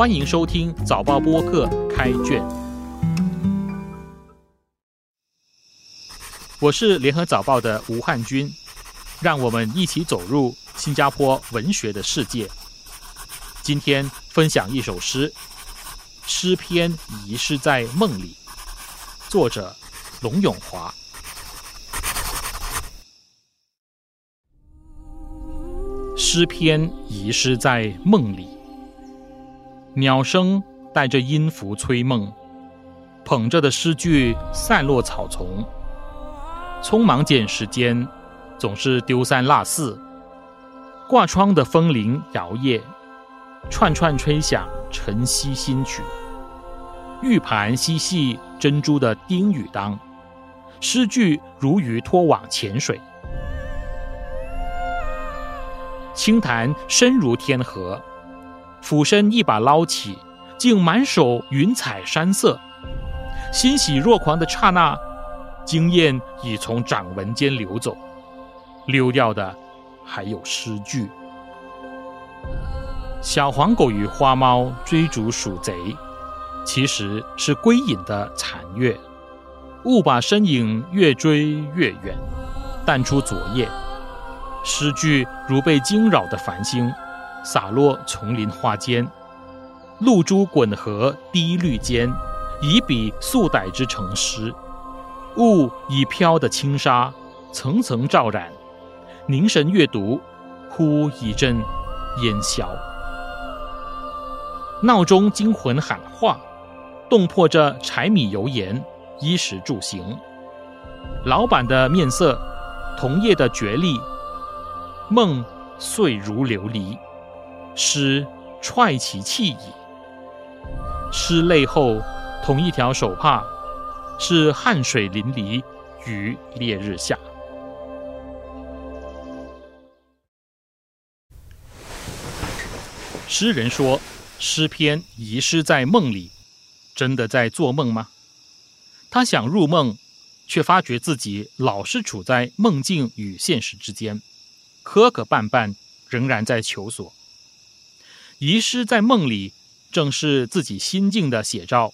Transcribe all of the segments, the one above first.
欢迎收听早报播客开卷，我是联合早报的吴汉军，让我们一起走入新加坡文学的世界。今天分享一首诗，《诗篇遗失在梦里》，作者龙永华。诗篇遗失在梦里。鸟声带着音符催梦，捧着的诗句散落草丛。匆忙捡时间，总是丢三落四。挂窗的风铃摇曳，串串吹响晨曦新曲。玉盘嬉戏珍珠的叮与当，诗句如鱼拖网潜水。清潭深如天河。俯身一把捞起，竟满手云彩山色。欣喜若狂的刹那，经验已从掌纹间流走，溜掉的还有诗句。小黄狗与花猫追逐鼠贼，其实是归隐的残月。误把身影越追越远，淡出昨夜。诗句如被惊扰的繁星。洒落丛林花间，露珠滚合滴绿间，以笔素歹之成诗。雾已飘的轻纱，层层罩染。凝神阅读，忽一阵烟消。闹钟惊魂喊话，动破着柴米油盐、衣食住行。老板的面色，同业的角力，梦碎如琉璃。诗踹其气矣。诗泪后，同一条手帕，是汗水淋漓于烈日下。诗人说：“诗篇遗失在梦里，真的在做梦吗？”他想入梦，却发觉自己老是处在梦境与现实之间，磕磕绊绊，仍然在求索。遗失在梦里，正是自己心境的写照。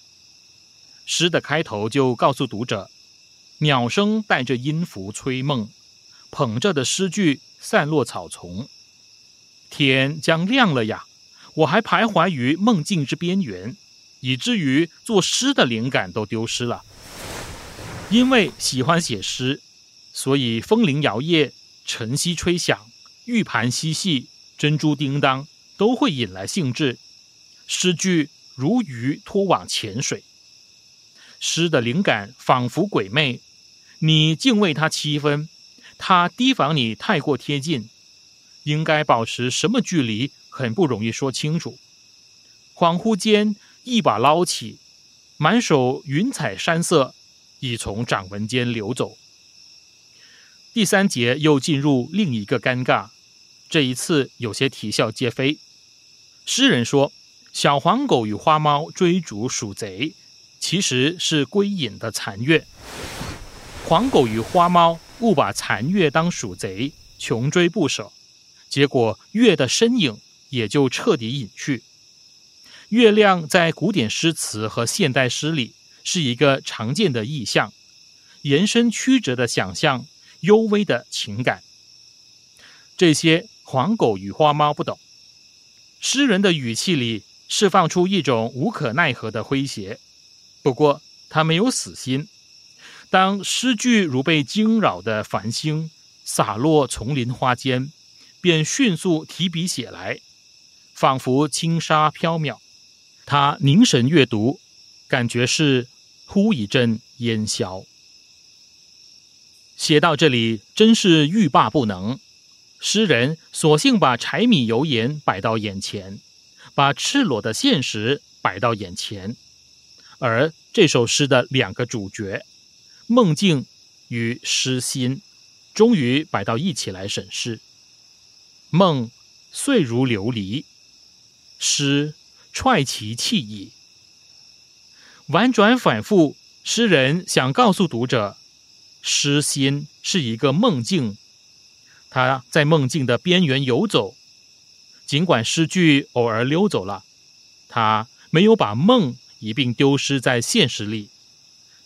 诗的开头就告诉读者：鸟声带着音符催梦，捧着的诗句散落草丛。天将亮了呀，我还徘徊于梦境之边缘，以至于作诗的灵感都丢失了。因为喜欢写诗，所以风铃摇曳，晨曦吹响，玉盘嬉戏，珍珠叮当。都会引来兴致，诗句如鱼拖网潜水。诗的灵感仿佛鬼魅，你敬畏他七分，他提防你太过贴近，应该保持什么距离，很不容易说清楚。恍惚间，一把捞起，满手云彩山色已从掌纹间流走。第三节又进入另一个尴尬，这一次有些啼笑皆非。诗人说：“小黄狗与花猫追逐鼠贼，其实是归隐的残月。黄狗与花猫误把残月当鼠贼，穷追不舍，结果月的身影也就彻底隐去。月亮在古典诗词和现代诗里是一个常见的意象，延伸曲折的想象，幽微的情感。这些黄狗与花猫不懂。”诗人的语气里释放出一种无可奈何的诙谐，不过他没有死心。当诗句如被惊扰的繁星洒落丛林花间，便迅速提笔写来，仿佛轻纱飘渺。他凝神阅读，感觉是忽一阵烟消。写到这里，真是欲罢不能。诗人索性把柴米油盐摆到眼前，把赤裸的现实摆到眼前，而这首诗的两个主角——梦境与诗心，终于摆到一起来审视。梦碎如琉璃，诗踹其气意。婉转反复，诗人想告诉读者，诗心是一个梦境。他在梦境的边缘游走，尽管诗句偶尔溜走了，他没有把梦一并丢失在现实里，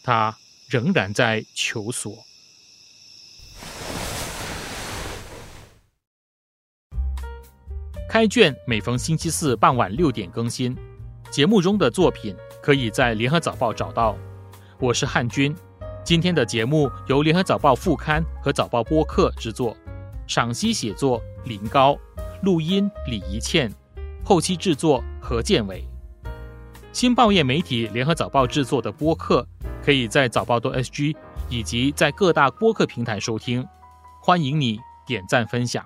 他仍然在求索。开卷每逢星期四傍晚六点更新，节目中的作品可以在联合早报找到。我是汉军，今天的节目由联合早报副刊和早报播客制作，赏析写作林高，录音李怡倩，后期制作何建伟。新报业媒体联合早报制作的播客，可以在早报多 SG 以及在各大播客平台收听，欢迎你点赞分享。